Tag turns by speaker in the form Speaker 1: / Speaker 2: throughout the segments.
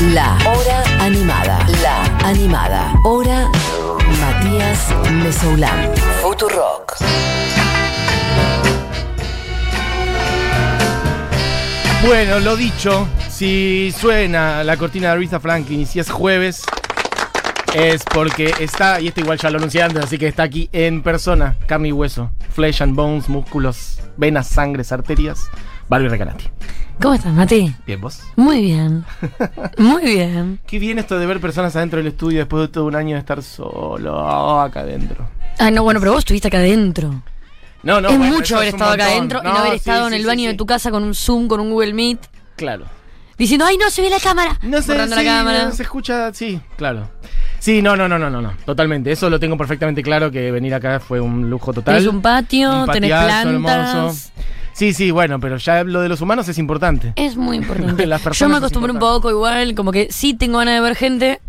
Speaker 1: La Hora Animada. La Animada. Hora Matías Mesoulán. Futurock.
Speaker 2: Bueno, lo dicho, si suena la cortina de Aretha Franklin y si es jueves, es porque está, y esto igual ya lo anuncié antes, así que está aquí en persona, carne hueso, flesh and bones, músculos, venas, sangres, arterias, Barbie Recanati.
Speaker 3: ¿Cómo estás, Mati?
Speaker 2: Bien, vos.
Speaker 3: Muy bien. Muy bien.
Speaker 2: Qué bien esto de ver personas adentro del estudio después de todo un año de estar solo oh, acá adentro.
Speaker 3: Ah, no, bueno, pero vos estuviste acá adentro.
Speaker 2: No, no,
Speaker 3: es
Speaker 2: bueno,
Speaker 3: mucho haber
Speaker 2: es
Speaker 3: estado acá adentro y no
Speaker 2: No,
Speaker 3: haber
Speaker 2: sí,
Speaker 3: estado
Speaker 2: sí,
Speaker 3: en el baño
Speaker 2: sí.
Speaker 3: de tu casa con un Zoom, con un Google Meet,
Speaker 2: Claro.
Speaker 3: diciendo, ¡ay, no se ve la cámara!
Speaker 2: No sí,
Speaker 3: la cámara.
Speaker 2: no se escucha, sí, claro. Sí, no, no, no, no, no, no, totalmente. Eso lo tengo perfectamente claro que venir acá fue un lujo total.
Speaker 3: Tenés un patio,
Speaker 2: Un
Speaker 3: tenés plantas.
Speaker 2: hermoso. Sí, sí, bueno, pero ya lo de los humanos es importante.
Speaker 3: Es muy importante.
Speaker 2: Las
Speaker 3: Yo me acostumbré un poco igual, como que sí tengo ganas de ver gente.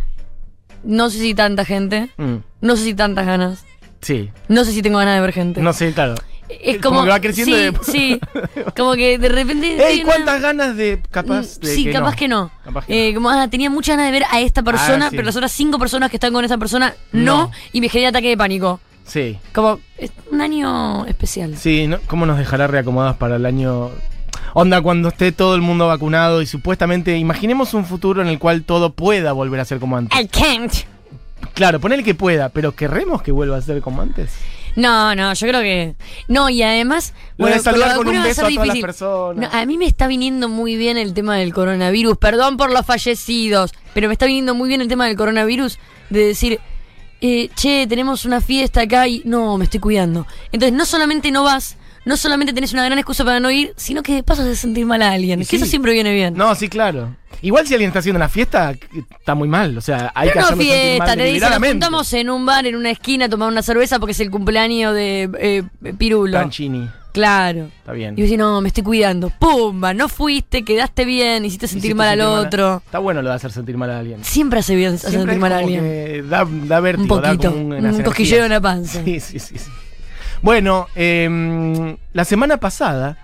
Speaker 3: No sé si tanta gente.
Speaker 2: Mm,
Speaker 3: No sé si tantas ganas.
Speaker 2: sí,
Speaker 3: No sé si tengo ganas de ver gente.
Speaker 2: no sé, claro.
Speaker 3: es
Speaker 2: como
Speaker 3: como,
Speaker 2: que va creciendo
Speaker 3: Sí,
Speaker 2: de-
Speaker 3: sí. Como que de repente.
Speaker 2: ¡Ey,
Speaker 3: una-
Speaker 2: cuántas ganas de capaz de
Speaker 3: sí,
Speaker 2: que
Speaker 3: capaz
Speaker 2: no.
Speaker 3: que no.
Speaker 2: Capaz que
Speaker 3: Eh, como, ah, tenía muchas ganas de ver a esta persona,
Speaker 2: Ah, sí.
Speaker 3: pero las otras cinco personas que están con esa persona no,
Speaker 2: No.
Speaker 3: y me genera ataque de pánico.
Speaker 2: Sí,
Speaker 3: Como, es un año especial.
Speaker 2: sí, ¿no? ¿cómo nos dejará reacomodados para el año... Onda, cuando esté todo el mundo vacunado y supuestamente, imaginemos un futuro en el cual todo pueda volver a ser como antes.
Speaker 3: I can't.
Speaker 2: Claro, ponele que pueda, pero ¿querremos que vuelva a ser como antes?
Speaker 3: No, no, yo creo que. No, y además.
Speaker 2: Lo de
Speaker 3: con la
Speaker 2: saludar con un
Speaker 3: a
Speaker 2: a todas las
Speaker 3: difícil.
Speaker 2: personas.
Speaker 3: No, a mí me está viniendo muy bien el tema del coronavirus. Perdón por los fallecidos, pero me está viniendo muy bien el tema del coronavirus de decir, eh, che, tenemos una fiesta acá y no, me estoy cuidando. Entonces, no solamente no vas, no solamente tenés una gran excusa para no ir, sino que paso de sentir mal a alguien.
Speaker 2: Y
Speaker 3: Que eso
Speaker 2: sí.
Speaker 3: siempre viene bien.
Speaker 2: No, sí, claro. Igual si alguien está haciendo una fiesta, está muy mal. O sea, hay que
Speaker 3: Pero no
Speaker 2: hacerlo sentir
Speaker 3: fiesta,
Speaker 2: mal
Speaker 3: te dicen, nos
Speaker 2: deliberadamente.
Speaker 3: juntamos en un bar, en una esquina, a tomar una cerveza porque es el cumpleaños de eh, Pirulo. Claro.
Speaker 2: está bien.
Speaker 3: Y vos decís, no, me estoy cuidando. Pumba, no fuiste, quedaste bien, hiciste sentir
Speaker 2: Hiciste
Speaker 3: mal al
Speaker 2: sentir mal a-
Speaker 3: otro.
Speaker 2: Está bueno lo de hacer sentir mal a alguien.
Speaker 3: Siempre hace bien hacer sentir mal a alguien.
Speaker 2: da, da vértigo,
Speaker 3: Un
Speaker 2: da
Speaker 3: poquito,
Speaker 2: como
Speaker 3: un
Speaker 2: unas
Speaker 3: cosquilleo en la panza.
Speaker 2: Sí, sí, sí. sí. Bueno, em, la semana pasada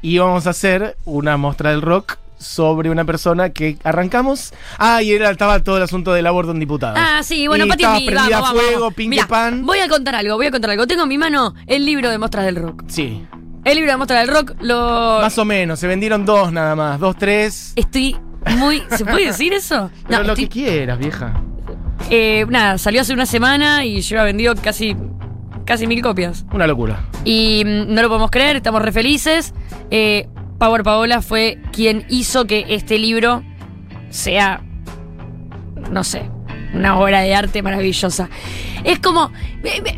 Speaker 2: íbamos a hacer una muestra del rock sobre una persona que arrancamos. Ah, y era, estaba todo el asunto del aborto en diputados.
Speaker 3: Ah, sí, bueno,
Speaker 2: y
Speaker 3: Pati
Speaker 2: estaba prendida
Speaker 3: vamos,
Speaker 2: fuego,
Speaker 3: vamos. Mirá,
Speaker 2: pan.
Speaker 3: Voy a contar algo, voy a contar algo. Tengo en mi mano el libro de Mostras del Rock.
Speaker 2: Sí,
Speaker 3: El libro de Mostras del Rock lo...
Speaker 2: más o menos. Se vendieron dos nada más, dos, tres.
Speaker 3: Estoy muy... ¿Se puede decir eso?
Speaker 2: Pero lo
Speaker 3: estoy-
Speaker 2: que quieras, vieja.
Speaker 3: eh, nada, salió hace una semana y lleva vendido casi, casi mil copias.
Speaker 2: Una locura.
Speaker 3: Y mm, no lo podemos creer, estamos re felices. Eh, Power Paola fue quien hizo que este libro sea, no sé, una obra de arte maravillosa. Es como,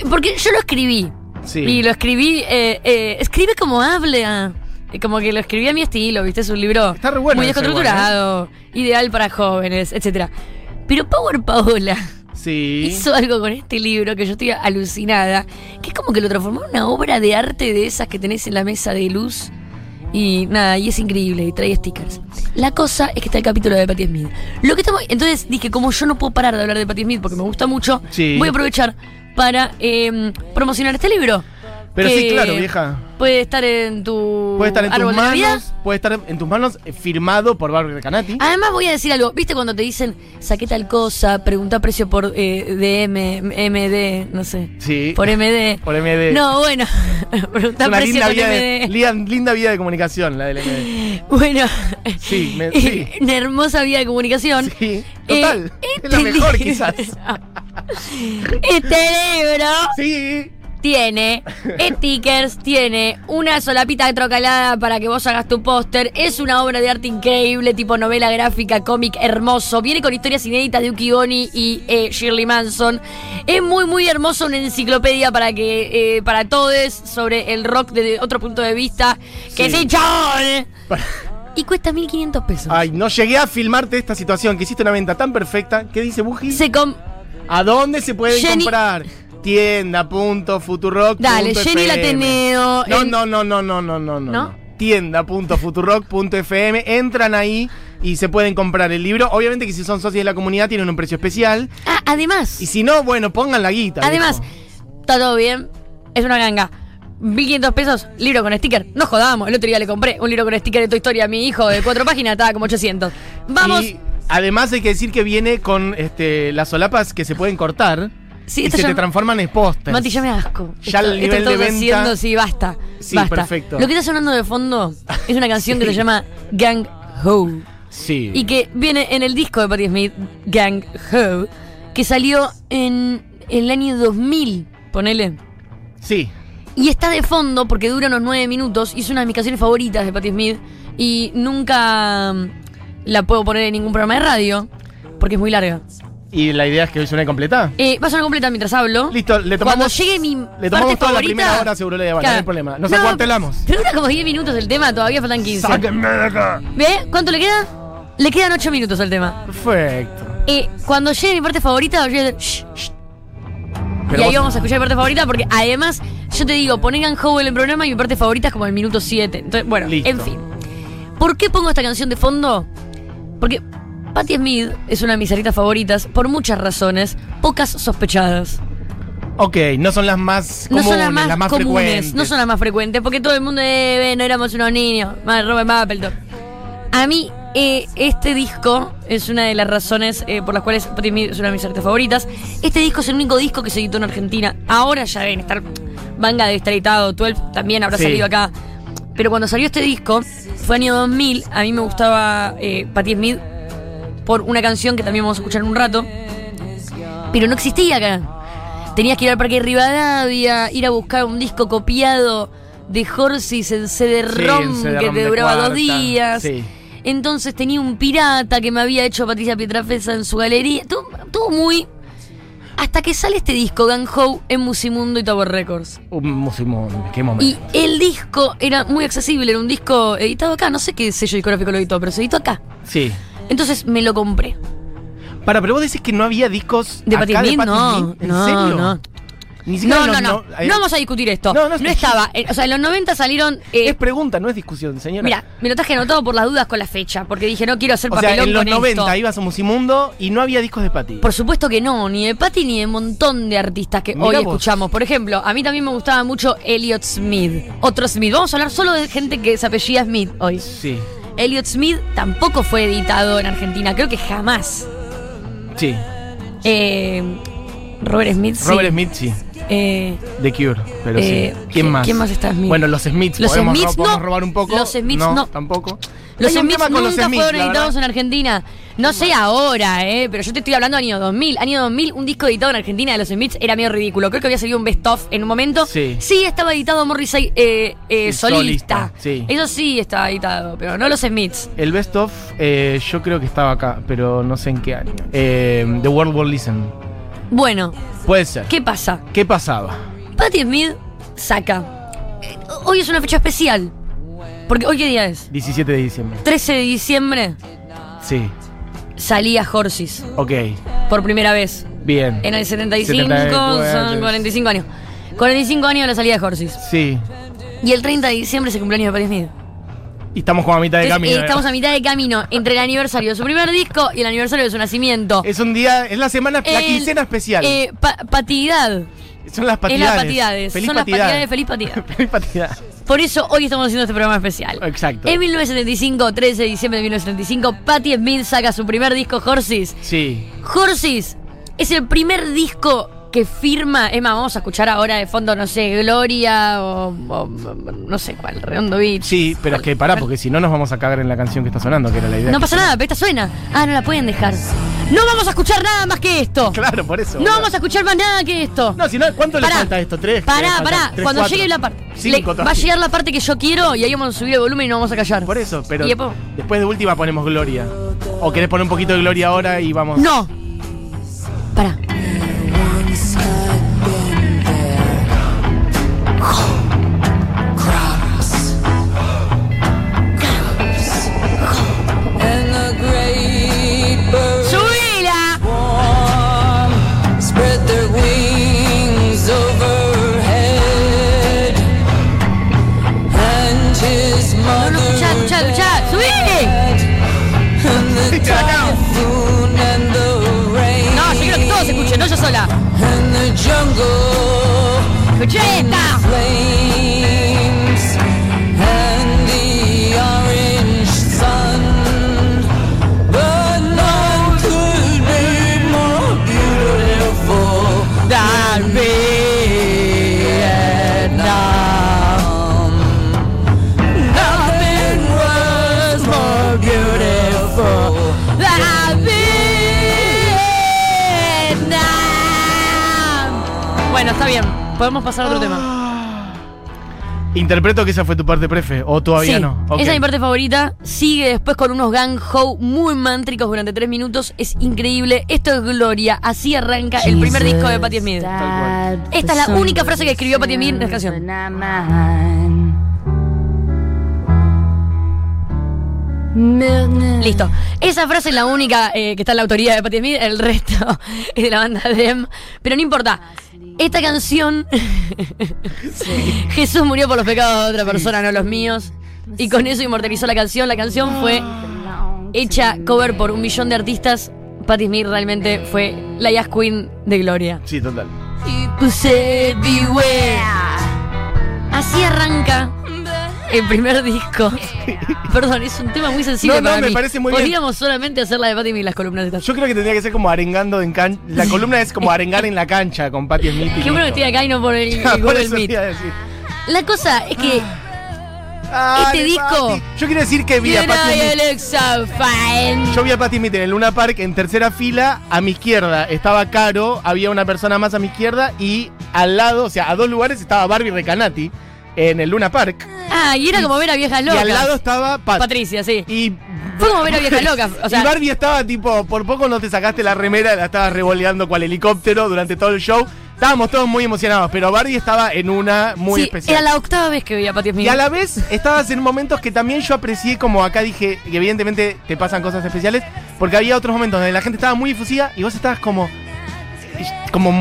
Speaker 3: porque yo lo escribí.
Speaker 2: Sí.
Speaker 3: Y lo escribí, eh, eh, escribe como habla. Eh, Como que lo escribí a mi estilo, ¿viste? Es un libro
Speaker 2: Está re bueno
Speaker 3: muy
Speaker 2: ¿eh?
Speaker 3: descontracturado, ideal para jóvenes, etcétera. Pero Power Paola
Speaker 2: Sí.
Speaker 3: hizo algo con este libro que yo estoy alucinada, que es como que lo transformó en una obra de arte de esas que tenés en la mesa de luz. Y nada, y es increíble, y trae stickers. La cosa es que está el capítulo de Patti Smith. Lo que estamos, entonces dije, como yo no puedo parar de hablar de Patti Smith porque me gusta mucho,
Speaker 2: Sí.
Speaker 3: voy a aprovechar para eh, promocionar este libro.
Speaker 2: Pero sí, claro, vieja.
Speaker 3: Puede estar en tu
Speaker 2: Puede estar en tus manos, puede estar en tus manos eh, firmado por Barbie Recanati.
Speaker 3: Además voy a decir algo, ¿viste cuando te dicen saqué tal cosa, pregunta precio por eh, DM, MD, no sé?
Speaker 2: Sí.
Speaker 3: Por MD.
Speaker 2: Por MD.
Speaker 3: No, bueno, pregunta precio
Speaker 2: linda
Speaker 3: con
Speaker 2: vía, de,
Speaker 3: MD.
Speaker 2: linda, linda vía de comunicación, la del MD.
Speaker 3: Bueno,
Speaker 2: Sí, me- sí.
Speaker 3: una hermosa vía de comunicación.
Speaker 2: Sí, total.
Speaker 3: Eh,
Speaker 2: es la mejor, quizás.
Speaker 3: Este libro
Speaker 2: Sí.
Speaker 3: Tiene stickers, tiene una solapita trocalada para que vos hagas tu póster. Es una obra de arte increíble, tipo novela gráfica, cómic hermoso. Viene con historias inéditas de Uki Goni y eh, Shirley Manson. Es muy, muy hermoso, una enciclopedia para que eh, para todos sobre el rock desde otro punto de vista. ¡Que
Speaker 2: Sí.
Speaker 3: chabón! Y cuesta 1500 pesos.
Speaker 2: Ay, no llegué a filmarte esta situación, que hiciste una venta tan perfecta. ¿Qué dice Buji?
Speaker 3: Se com
Speaker 2: ¿A dónde se
Speaker 3: Jenny-
Speaker 2: comprar? Tienda.futurock.
Speaker 3: Dale, Jenny la Ateneo,
Speaker 2: No, no, no, no, no, no, no, no.
Speaker 3: ¿No?
Speaker 2: Tienda.futurock.fm. Entran ahí y se pueden comprar el libro. Obviamente que si son socios de la comunidad tienen un precio especial.
Speaker 3: Ah, además.
Speaker 2: Y si no, bueno, pongan la guita.
Speaker 3: Además,
Speaker 2: viejo.
Speaker 3: está todo bien. Es una ganga. 1500 pesos, libro con sticker. No jodamos. El otro día le compré un libro con sticker de tu historia a mi hijo de cuatro páginas, estaba como 800. Vamos.
Speaker 2: Y Además hay que decir que viene con este, las solapas que se pueden cortar
Speaker 3: Sí,
Speaker 2: y
Speaker 3: esto
Speaker 2: se te transforman en pósters.
Speaker 3: Mati, ya me asco.
Speaker 2: Ya el nivel
Speaker 3: estamos
Speaker 2: de venta-
Speaker 3: haciendo, sí, basta.
Speaker 2: Sí,
Speaker 3: basta.
Speaker 2: perfecto.
Speaker 3: Lo que está sonando de fondo es una canción que se llama Gang Ho.
Speaker 2: Sí.
Speaker 3: Y que viene en el disco de Patti Smith, Gang Ho, que salió en el año 2000, ponele.
Speaker 2: Sí.
Speaker 3: Y está de fondo porque dura unos nueve minutos y es una de mis canciones favoritas de Patti Smith. Y nunca mm, la puedo poner en ningún programa de radio porque es muy larga.
Speaker 2: Y la idea es que hoy suene completa.
Speaker 3: Eh, va a sonar completa mientras hablo.
Speaker 2: Listo, le tomamos.
Speaker 3: Cuando llegue mi
Speaker 2: le tomamos
Speaker 3: parte
Speaker 2: toda la primera hora, seguro le da, bueno, no hay problema. Nos acuartelamos.
Speaker 3: Pero dura como 10 minutos el tema, todavía faltan 15.
Speaker 2: ¡Sáquenme de acá!
Speaker 3: ¿Ve? ¿Cuánto le queda? Le quedan 8 minutos al tema.
Speaker 2: Perfecto.
Speaker 3: Eh, cuando llegue mi parte favorita, voy a hacer shh, shh.
Speaker 2: Pero
Speaker 3: y ahí
Speaker 2: vos-
Speaker 3: vamos a escuchar mi parte favorita porque además, yo te digo, ponen Gang Ho en programa y mi parte favorita es como el minuto 7. Entonces, bueno,
Speaker 2: Listo.
Speaker 3: en fin. ¿Por qué pongo esta canción de fondo? Porque Patti Smith es una de mis aritas favoritas por muchas razones, pocas sospechadas.
Speaker 2: Ok, no son las más
Speaker 3: No
Speaker 2: comunes,
Speaker 3: son las más, comunes,
Speaker 2: frecuentes.
Speaker 3: no son las más frecuentes, porque todo el mundo eh, no éramos unos niños. Robert. A mí, eh, este disco es una de las razones eh, por las cuales Patti Smith es una de mis artistas favoritas. Este disco es el único disco que se editó en Argentina. Ahora ya deben estar. Manga de estar editado, 12 también habrá
Speaker 2: Sí.
Speaker 3: salido acá. Pero cuando salió este disco, fue año 2000, a mí me gustaba eh, Patti Smith por una canción que también vamos a escuchar en un rato. Pero no existía acá. Tenías que ir al Parque Rivadavia, ir a buscar un disco copiado de Horsis en CD-ROM
Speaker 2: Sí,
Speaker 3: que te
Speaker 2: de
Speaker 3: duraba dos días.
Speaker 2: sí.
Speaker 3: Entonces tenía un pirata que me había hecho Patricia Pietrafesa en su galería. Todo, todo muy. Hasta que sale este disco, Gang Ho, en Musimundo y Tower Records.
Speaker 2: Un musimundo, qué momento.
Speaker 3: Y el disco era muy accesible, era un disco editado acá. No sé qué sello discográfico lo editó, pero se editó acá.
Speaker 2: Sí.
Speaker 3: Entonces me lo compré.
Speaker 2: Para, pero vos decís que no había discos
Speaker 3: ¿De Patti Smith?
Speaker 2: Patti
Speaker 3: No?
Speaker 2: ¿En
Speaker 3: no,
Speaker 2: serio?
Speaker 3: no.
Speaker 2: Ni
Speaker 3: No, no,
Speaker 2: los
Speaker 3: no.
Speaker 2: eh,
Speaker 3: No vamos a discutir esto.
Speaker 2: No,
Speaker 3: No,
Speaker 2: no,
Speaker 3: estaba. eh, o sea, en los 90 salieron. eh,
Speaker 2: Es pregunta, no es discusión, señora.
Speaker 3: Mira, me lo traje anotado por las dudas con la fecha, porque dije, no quiero hacer
Speaker 2: o sea,
Speaker 3: papelón
Speaker 2: en los
Speaker 3: con
Speaker 2: 90
Speaker 3: esto.
Speaker 2: ibas a Musimundo y no había discos de Patti.
Speaker 3: Por supuesto que no, ni de Patty ni de un montón de artistas que
Speaker 2: Mirá
Speaker 3: hoy
Speaker 2: vos.
Speaker 3: escuchamos. Por ejemplo, a mí también me gustaba mucho Elliot Smith. Otro Smith. Vamos a hablar solo de gente que se apellida Smith hoy.
Speaker 2: Sí,
Speaker 3: Elliot Smith tampoco fue editado en Argentina, creo que jamás.
Speaker 2: sí.
Speaker 3: Eh, Robert Smith, sí.
Speaker 2: Robert Smith, sí.
Speaker 3: Eh,
Speaker 2: The Cure, pero
Speaker 3: Eh,
Speaker 2: sí. ¿Quién más?
Speaker 3: ¿quién más está Smith?
Speaker 2: Bueno, los Smiths.
Speaker 3: Los
Speaker 2: podemos,
Speaker 3: Smiths,
Speaker 2: ro- podemos
Speaker 3: no.
Speaker 2: robar un poco.
Speaker 3: Los Smiths, no.
Speaker 2: Tampoco.
Speaker 3: Los
Speaker 2: con
Speaker 3: nunca fueron editados en Argentina. No sé ahora, ¿eh? Pero yo te estoy hablando año 2000. Año 2000, un disco editado en Argentina de los Smiths era medio ridículo. Creo que había salido un best-of en un momento.
Speaker 2: Sí.
Speaker 3: estaba editado Morrissey eh, eh,
Speaker 2: Sí,
Speaker 3: solista.
Speaker 2: solista, sí.
Speaker 3: Eso sí estaba editado, pero no los Smiths.
Speaker 2: El best of, eh, yo creo que estaba acá, pero no sé en qué año. Eh, The World Will Listen.
Speaker 3: Bueno,
Speaker 2: Puede ser.
Speaker 3: ¿qué pasa?
Speaker 2: ¿Qué pasaba?
Speaker 3: Patti Smith saca. Hoy es una fecha especial. Porque hoy qué día es?
Speaker 2: 17 de diciembre.
Speaker 3: 13 de diciembre
Speaker 2: Sí.
Speaker 3: salía Horsis
Speaker 2: Ok.
Speaker 3: por primera vez.
Speaker 2: Bien.
Speaker 3: En el 75
Speaker 2: 74.
Speaker 3: son 45 años. 45 años de la salida de Horsis.
Speaker 2: Sí.
Speaker 3: Y el 30 de diciembre es el cumpleaños de Patti Smith.
Speaker 2: Y estamos como a mitad de
Speaker 3: Entonces,
Speaker 2: camino.
Speaker 3: eh, estamos a mitad de camino entre el aniversario de su primer disco y el aniversario de su nacimiento.
Speaker 2: Es un día, es la semana, la
Speaker 3: El-
Speaker 2: quincena especial.
Speaker 3: Eh, pa- patidad.
Speaker 2: Son las
Speaker 3: Es
Speaker 2: patidades.
Speaker 3: las patidades.
Speaker 2: Feliz
Speaker 3: Son
Speaker 2: patidad.
Speaker 3: las patidades, feliz patidad.
Speaker 2: Feliz patidad.
Speaker 3: Por eso hoy estamos haciendo este programa especial.
Speaker 2: Exacto.
Speaker 3: En 1975, 13 de diciembre de 1975, Patti Smith saca su primer disco, Horses.
Speaker 2: Sí.
Speaker 3: Horses es el primer disco que firma. Más, vamos a escuchar ahora de fondo, no sé, Gloria o, o- no sé cuál, Redondo Beach.
Speaker 2: Sí, pero es que pará, porque si no nos vamos a cagar en la canción que está sonando, que era la idea.
Speaker 3: No pasa nada, pero esta suena. Ah, no la pueden dejar. No vamos a escuchar nada más que esto.
Speaker 2: Claro, por eso.
Speaker 3: No vamos a escuchar más nada que esto.
Speaker 2: No, si no, ¿cuánto le falta a esto? ¿Tres?
Speaker 3: Pará, pará.
Speaker 2: tres,
Speaker 3: Cuando
Speaker 2: cuatro,
Speaker 3: llegue la parte. Va a llegar la parte que yo quiero y ahí vamos a subir el volumen y no vamos a callar.
Speaker 2: Por eso, pero
Speaker 3: después-
Speaker 2: después de última ponemos Gloria. O querés poner un poquito de Gloria ahora y vamos.
Speaker 3: No. Pará.
Speaker 4: Flames and the
Speaker 3: orange sun. But none
Speaker 4: could be more
Speaker 3: beautiful than
Speaker 4: Vietnam. Nothing was more beautiful than Vietnam.
Speaker 3: Bueno, está bien. Podemos pasar a otro tema.
Speaker 2: Interpreto que esa fue tu parte prefe, o todavía
Speaker 3: sí,
Speaker 2: no. Ok.
Speaker 3: esa es mi parte favorita. Sigue después con unos gang ho muy mántricos durante tres minutos. Es increíble. Esto es Gloria. Así arranca el primer disco de Patti Smith.
Speaker 2: cual.
Speaker 3: Esta es la única frase que escribió Patti Smith en la canción. Listo. Esa frase es la única eh, que está en la autoría de Patti Smith. El resto es de la banda Dem. Pero no importa. Esta canción. Jesús murió por los pecados de otra persona, no los míos. Y con eso inmortalizó la canción. La canción fue hecha cover por un millón de artistas. Patti Smith realmente fue la Jazz Queen de Gloria.
Speaker 2: Sí, total.
Speaker 3: Así arranca el primer disco. Perdón, es un tema muy sensible
Speaker 2: No, no,
Speaker 3: para
Speaker 2: me
Speaker 3: mí.
Speaker 2: parece muy bien.
Speaker 3: Podríamos solamente hacer la de Patti Smith las columnas de.
Speaker 2: Yo creo que tendría que ser como arengando en cancha. La columna es como arengar en la cancha con Patti Smith. y
Speaker 3: Qué bueno que estoy acá y no por el, el
Speaker 2: Por
Speaker 3: Google
Speaker 2: eso te
Speaker 3: Meet.
Speaker 2: iba a decir.
Speaker 3: La cosa es que
Speaker 2: Dale,
Speaker 3: Este disco-
Speaker 2: Patti. Yo quiero decir que vi a
Speaker 3: You
Speaker 2: Patti
Speaker 3: know
Speaker 2: Smith.
Speaker 3: you look so fine.
Speaker 2: Yo vi a Patti Smith en el Luna Park en tercera fila. A mi izquierda estaba Caro, había una persona más a mi izquierda. Y al lado, o sea, a dos lugares estaba Barbie Recanati en el Luna Park.
Speaker 3: Ah, y era como ver a viejas
Speaker 2: Y
Speaker 3: locas.
Speaker 2: al lado estaba Pat.
Speaker 3: Patricia, sí.
Speaker 2: Y
Speaker 3: Fue como ver a viejas locas. O sea,
Speaker 2: y Barbie estaba tipo, por poco no te sacaste la remera, la estabas revoleando cual helicóptero durante todo el show. Estábamos todos muy emocionados, pero Barbie estaba en una muy
Speaker 3: sí,
Speaker 2: especial.
Speaker 3: era la octava vez que veía a Patti Smith.
Speaker 2: Y a la vez estabas en momentos que también yo aprecié, como acá dije, que evidentemente te pasan cosas especiales, porque había otros momentos donde la gente estaba muy efusiva y vos estabas como. Como.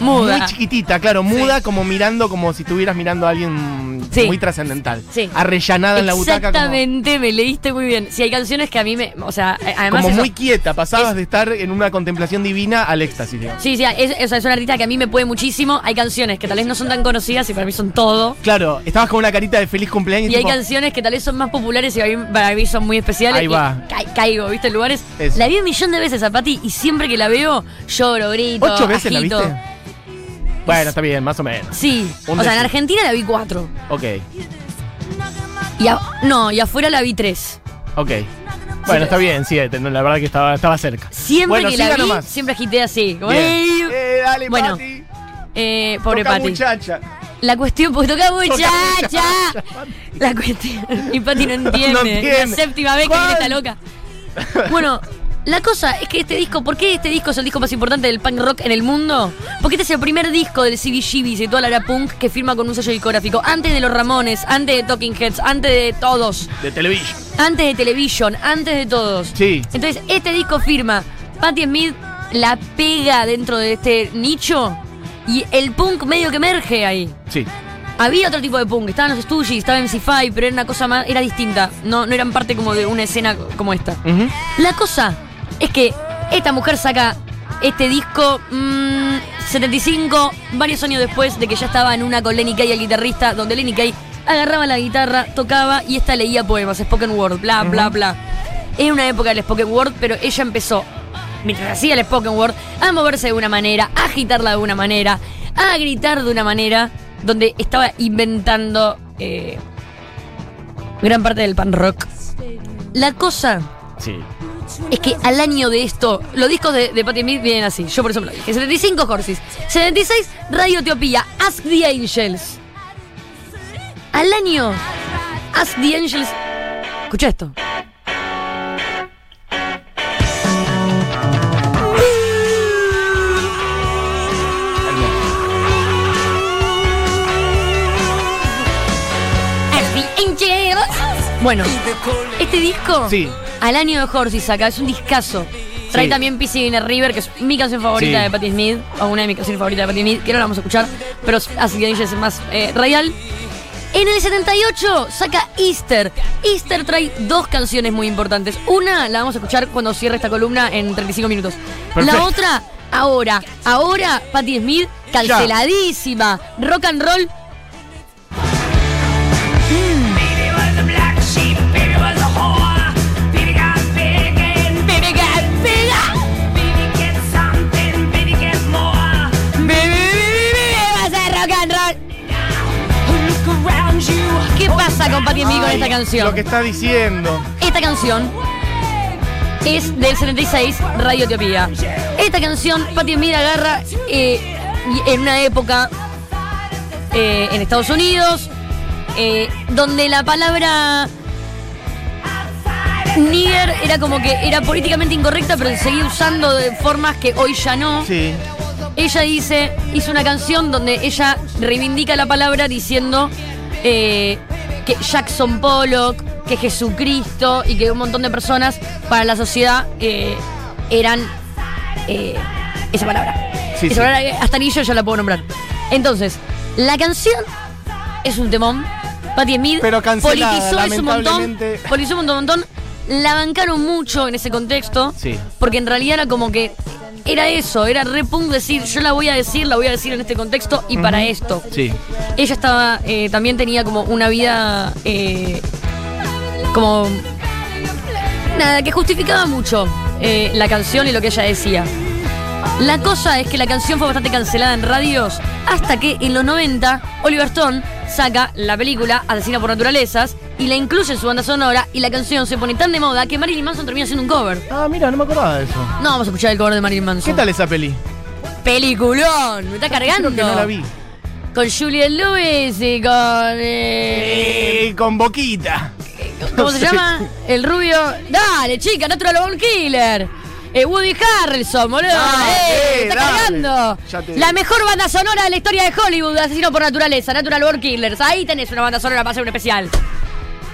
Speaker 3: Muda.
Speaker 2: Muy chiquitita, claro, muda, como mirando, como si estuvieras mirando a alguien
Speaker 3: Sí.
Speaker 2: muy trascendental.
Speaker 3: Sí.
Speaker 2: Arrellanada en la butaca. Como,
Speaker 3: Exactamente, me leíste muy bien. Si hay canciones que a mí me. O sea, además.
Speaker 2: como
Speaker 3: eso-
Speaker 2: muy quieta, pasabas
Speaker 3: es-
Speaker 2: de estar en una contemplación divina al éxtasis, digamos.
Speaker 3: Sí, sí, es, es una artista que a mí me puede muchísimo. Hay canciones que tal vez no son tan conocidas y para mí son todo.
Speaker 2: Claro, estabas con una carita de feliz cumpleaños.
Speaker 3: Y hay
Speaker 2: tipo,
Speaker 3: canciones que tal vez son más populares y mí- para mí son muy especiales.
Speaker 2: Ahí va.
Speaker 3: ca- caigo, ¿viste? En lugares.
Speaker 2: Eso.
Speaker 3: La vi un millón de veces a Patti y siempre que la veo lloro, grito.
Speaker 2: ¿Ocho veces la
Speaker 3: agito.
Speaker 2: viste? Bueno, está bien, más o menos.
Speaker 3: Sí.
Speaker 2: Un
Speaker 3: o sea, en. Argentina la vi cuatro.
Speaker 2: Ok,
Speaker 3: Y a- no, y afuera la vi tres.
Speaker 2: ok. Bueno, está bien, siete. no, la verdad que estaba, estaba cerca.
Speaker 3: Siempre
Speaker 2: bueno,
Speaker 3: que la vi,
Speaker 2: nomás.
Speaker 3: siempre agité así.
Speaker 2: Eh, dale,
Speaker 3: Bueno,
Speaker 2: Pati.
Speaker 3: Eh, pobre
Speaker 2: Toca
Speaker 3: Pati.
Speaker 2: muchacha.
Speaker 3: La cuestión, porque toca muchacha.
Speaker 2: muchacha,
Speaker 3: La cuestión. Y Pati no entiende.
Speaker 2: No entiende.
Speaker 3: La séptima vez que
Speaker 2: ¿Cuál?
Speaker 3: viene esta loca. Bueno, la cosa es que este disco, ¿por qué este disco es el disco más importante del punk rock en el mundo? Porque este es el primer disco del CBGB y toda la era punk que firma con un sello discográfico. Antes de los Ramones, antes de Talking Heads, antes de todos.
Speaker 2: De televisión.
Speaker 3: Antes de Television, antes de todos.
Speaker 2: Sí.
Speaker 3: Entonces, este disco firma. Patti Smith la pega dentro de este nicho y el punk medio que emerge ahí.
Speaker 2: Sí.
Speaker 3: Había otro tipo de punk, estaban los Stooges, estaba MC5, pero era una cosa más, era distinta. No, no eran parte como de una escena como esta. La cosa es que esta mujer saca este disco mm, 75, varios años después de que ya estaba en una con Lenny Kay, el guitarrista, donde Lenny Kay agarraba la guitarra, tocaba y esta leía poemas, spoken word, bla, bla, bla. Era una época del spoken word, pero ella empezó, mientras hacía el spoken word, a moverse de una manera, a agitarla de una manera, a gritar de una manera, donde estaba inventando eh, gran parte del pan rock. La cosa
Speaker 2: Sí.
Speaker 3: Es que al año de esto, los discos de, Patti Smith vienen así. Yo por eso me lo dije. 75 Horses. 76 Radio Etiopía. Ask the Angels. Al año. Ask the Angels. Escucha esto. Bueno, este disco.
Speaker 2: Sí.
Speaker 3: Al año de Horses saca, es un discazo. Trae
Speaker 2: Sí.
Speaker 3: también PC in a River, que es mi canción favorita
Speaker 2: Sí.
Speaker 3: de Patti Smith, o una de mis canciones favoritas de Patti Smith, que no la vamos a escuchar, pero así que es más eh, real. En el 78 saca Easter. Easter trae dos canciones muy importantes. Una la vamos a escuchar cuando cierre esta columna en 35 minutos.
Speaker 2: Perfecto.
Speaker 3: La otra, ahora. Ahora, Patti Smith, canceladísima. Rock and roll. Esta canción?
Speaker 2: Lo que está diciendo.
Speaker 3: Esta canción es del 76, Radio Etiopía. Esta canción, Patti Smith agarra, eh, en una época eh, en Estados Unidos eh, donde la palabra nigger era como que era políticamente incorrecta, pero se seguía usando de formas que hoy ya no.
Speaker 2: Sí.
Speaker 3: Ella dice, hizo una canción donde ella reivindica la palabra diciendo que Jackson Pollock, que Jesucristo y que un montón de personas para la sociedad eh, eran eh, esa palabra.
Speaker 2: Sí,
Speaker 3: esa
Speaker 2: sí.
Speaker 3: palabra hasta ni yo ya la puedo nombrar. Entonces, la canción es un temón. Patti Smith
Speaker 2: Pero cancelada,
Speaker 3: politizó un montón. Politizó un montón. La bancaron mucho en ese contexto.
Speaker 2: Sí.
Speaker 3: Porque en realidad era como que era eso, era re punk decir, yo la voy a decir, la voy a decir en este contexto y para esto.
Speaker 2: Sí.
Speaker 3: Ella estaba, eh, también tenía como una vida eh, como nada, que justificaba mucho eh, la canción y lo que ella decía. La cosa es que la canción fue bastante cancelada en radios hasta que en los 90 Oliver Stone saca la película Asesina por Naturalezas y la incluye en su banda sonora y la canción se pone tan de moda que Marilyn Manson termina haciendo un cover.
Speaker 2: Ah, mira, no me acordaba de eso.
Speaker 3: No vamos a escuchar el cover de Marilyn Manson.
Speaker 2: ¿Qué tal esa peli?
Speaker 3: Peliculón, me está cargando.
Speaker 2: Creo que no la vi.
Speaker 3: Con Juliette Lewis y con. eh,
Speaker 2: Eh, con boquita.
Speaker 3: ¿Cómo
Speaker 2: no
Speaker 3: se
Speaker 2: sé.
Speaker 3: llama? El rubio. Dale, chica, Natural Born Killer. Eh, Woody Harrelson, boludo.
Speaker 2: Ah,
Speaker 3: eh,
Speaker 2: eh,
Speaker 3: está
Speaker 2: dale.
Speaker 3: cargando.
Speaker 2: Ya te-
Speaker 3: La mejor banda sonora de la historia de Hollywood, Asesino por Naturaleza, Natural Born Killers. Ahí tenés una banda sonora para hacer un especial.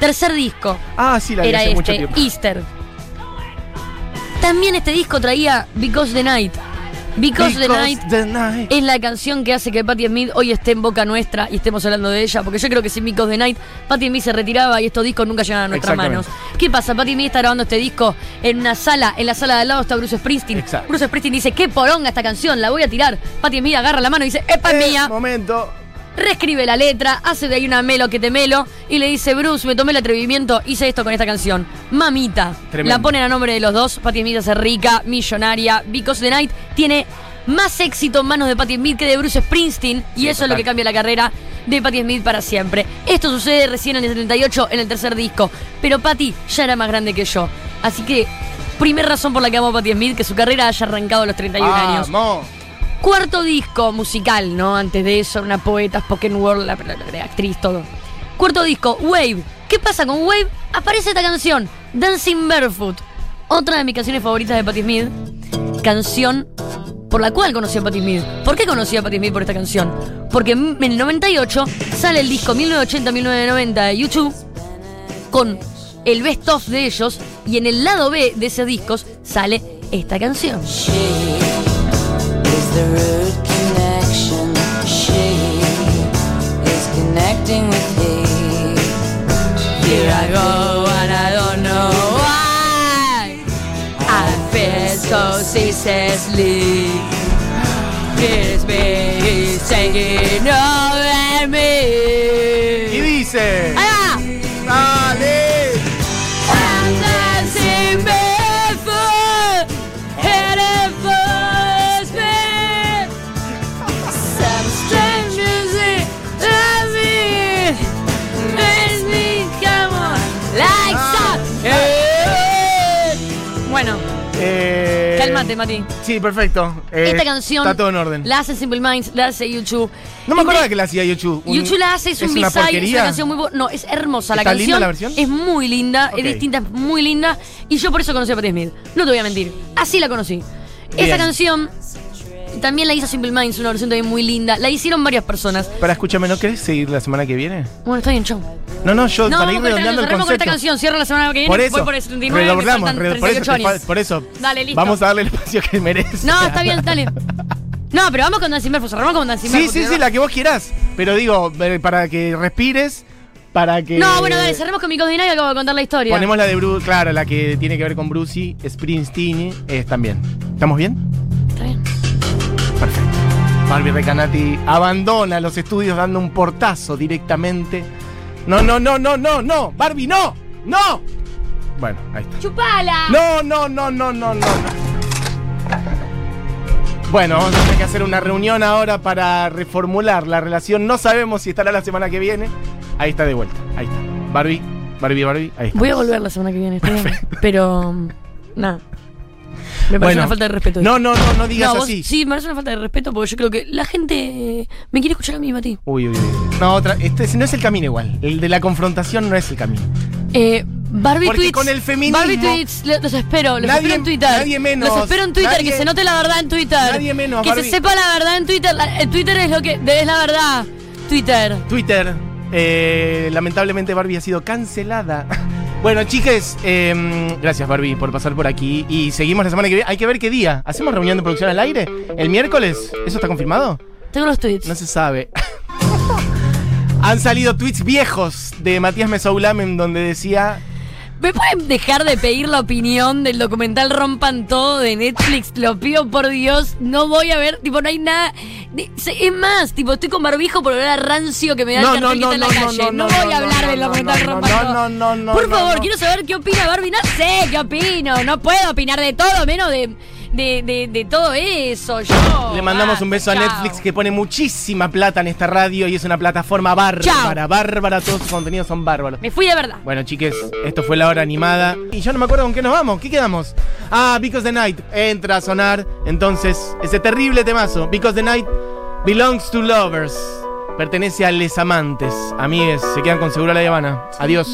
Speaker 3: Tercer disco.
Speaker 2: Ah, sí, la vi
Speaker 3: era
Speaker 2: hace mucho
Speaker 3: este,
Speaker 2: tiempo.
Speaker 3: Easter. También este disco traía Because the Night. Because, the Night
Speaker 2: the night.
Speaker 3: es la canción que hace que Patti Smith hoy esté en boca nuestra y estemos hablando de ella, porque yo creo que sin Because the Night, Patti Smith se retiraba y estos discos nunca llegaban a nuestras manos. ¿Qué pasa? Patti Smith está grabando este disco en una sala, en la sala de al lado está Bruce Springsteen.
Speaker 2: Exacto.
Speaker 3: Bruce Springsteen dice, qué poronga esta canción, la voy a tirar. Patti Smith agarra la mano y dice, ¡epa, es
Speaker 2: Eh,
Speaker 3: mía!
Speaker 2: Momento.
Speaker 3: Reescribe la letra, hace de ahí una melo que te melo y le dice, Bruce, me tomé el atrevimiento, hice esto con esta canción. Mamita.
Speaker 2: Tremendo.
Speaker 3: La ponen a nombre de los dos. Patti Smith hace rica, millonaria. Because the Night tiene más éxito en manos de Patti Smith que de Bruce Springsteen y
Speaker 2: Sí,
Speaker 3: eso es lo que cambia la carrera de Patti Smith para siempre. Esto sucede recién en el 78, en el tercer disco, pero Patti ya era más grande que yo. Así que, primer razón por la que amo a Patti Smith, que su carrera haya arrancado a los 31 años.
Speaker 2: Vamos.
Speaker 3: Cuarto disco musical, ¿no? Antes de eso, una poeta, spoken word, la, actriz, todo. Cuarto disco, Wave. ¿Qué pasa con Wave? Aparece esta canción, Dancing Barefoot. Otra de mis canciones favoritas de Patti Smith. Canción por la cual conocí a Patti Smith. ¿Por qué conocí a Patti Smith por esta canción? Porque en el 98 sale el disco 1980-1990 de YouTube con el best of de ellos y en el lado B de ese discos sale esta canción.
Speaker 4: The root connection. She is connecting with he.
Speaker 3: Here I go and I don't know why I feel so ceaselessly Here's me singing over
Speaker 2: Y
Speaker 3: me
Speaker 2: dice.
Speaker 3: ¡Ahí Mati.
Speaker 2: Sí, perfecto. Eh,
Speaker 3: Esta canción
Speaker 2: Está todo en orden.
Speaker 3: la hace Simple Minds, la hace YouTube.
Speaker 2: No me acordaba que la hacía YouTube. Un-
Speaker 3: YouTube la hace, es, un
Speaker 2: una
Speaker 3: B-side, es una canción muy bu- No, es hermosa la
Speaker 2: ¿Está
Speaker 3: canción.
Speaker 2: linda la versión?
Speaker 3: Es muy linda, es distinta, es muy linda. Y yo por eso conocí a Patti Smith. No te voy a mentir. Así la conocí.
Speaker 2: Bien.
Speaker 3: canción también la hizo Simple Minds, una versión también muy linda. La hicieron varias personas.
Speaker 2: Para escúchame, ¿no querés seguir la semana que viene?
Speaker 3: Bueno, está bien, chau.
Speaker 2: No, no, yo
Speaker 3: No,
Speaker 2: para ir redondeando el
Speaker 3: cerramos con esta
Speaker 2: concepto.
Speaker 3: canción. Cierro la semana que viene.
Speaker 2: Por
Speaker 3: voy
Speaker 2: eso,
Speaker 3: por el 79. me
Speaker 2: redobdamos,
Speaker 3: faltan
Speaker 2: re- por, eso
Speaker 3: 38
Speaker 2: te fal-
Speaker 3: años.
Speaker 2: por eso.
Speaker 3: Dale, listo.
Speaker 2: Vamos a darle el espacio que merece.
Speaker 3: No, está bien, dale. No, pero vamos con Dancing Barefoot. Cerramos con Dancing
Speaker 2: Sí,
Speaker 3: Barefoot.
Speaker 2: sí, sí, la que vos quieras. Pero digo, eh, para que respires, para que.
Speaker 3: No, bueno, dale, cerremos con mi cocina y acabo de contar la historia.
Speaker 2: Ponemos la de Bruce, claro, la que tiene que ver con Brucey, Springsteen, también. ¿Estamos bien?
Speaker 3: Está bien.
Speaker 2: Perfecto. Barbie Recanati abandona los estudios dando un portazo directamente. No, no, no, no, no, no. Barbie, no. No. Bueno, ahí está.
Speaker 3: ¡Chupala!
Speaker 2: No, no, no, no, no, no. no. Bueno, vamos a tener que hacer una reunión ahora para reformular la relación. No sabemos si estará la semana que viene. Ahí está de vuelta. Ahí está. Barbie, Barbie, Barbie. Ahí está.
Speaker 3: Voy a volver la semana que viene, está bien. Pero. mm, Nada. Me parece
Speaker 2: Bueno,
Speaker 3: una falta de respeto.
Speaker 2: No, no, no, no digas
Speaker 3: No, vos-
Speaker 2: así.
Speaker 3: sí, me parece una falta de respeto porque yo creo que la gente me quiere escuchar a mí, Mati.
Speaker 2: Uy, uy, uy. No, otra, este no es el camino igual. El de la confrontación no es el camino.
Speaker 3: Eh, Barbie
Speaker 2: Porque
Speaker 3: Tweets.
Speaker 2: con el feminismo-
Speaker 3: Barbie Tweets, lo- los espero, los
Speaker 2: Nadie-
Speaker 3: espero en Twitter.
Speaker 2: nadie menos,
Speaker 3: Los espero en Twitter,
Speaker 2: nadie-
Speaker 3: que se note la verdad en Twitter.
Speaker 2: Nadie menos,
Speaker 3: Que
Speaker 2: Barbie.
Speaker 3: se sepa la verdad en Twitter. La- el Twitter es lo que es la verdad. Twitter.
Speaker 2: Twitter. eh, lamentablemente Barbie ha sido cancelada. Bueno, chiques, eh, gracias Barbie por pasar por aquí. Y seguimos la semana que viene. Hay que ver qué día. ¿Hacemos reunión de producción al aire? ¿El miércoles? ¿Eso está confirmado?
Speaker 3: Tengo los tweets.
Speaker 2: No se sabe. Han salido tweets viejos de Matías Mesoulam en donde decía
Speaker 3: ¿Me pueden dejar de pedir la opinión del documental Rompan Todo de Netflix? Lo pido por Dios. No voy a ver, tipo, no hay nada. Es más, tipo, estoy con barbijo por olor a rancio que me da
Speaker 2: No,
Speaker 3: el
Speaker 2: no, no,
Speaker 3: en la calle. No, voy a hablar del documental Rompan Todo.
Speaker 2: no, no, no,
Speaker 3: Por favor, quiero saber qué opina Barbie. No sé qué opino. No puedo opinar de todo, menos de, de, de, de todo eso. Yo.
Speaker 2: Le mandamos un beso a Netflix
Speaker 3: chao.
Speaker 2: que pone muchísima plata en esta radio y es una plataforma bárbara, bárbara, todos sus contenidos son bárbaros.
Speaker 3: Me fui de verdad.
Speaker 2: Bueno, chiques, esto fue la hora animada. Y yo no me acuerdo con qué nos vamos. ¿Qué quedamos? Ah, Because the Night. Entra a sonar. Entonces, ese terrible temazo. Because the Night belongs to lovers. Pertenece a les amantes. Amigues, se quedan con Seguro La Habana. Adiós.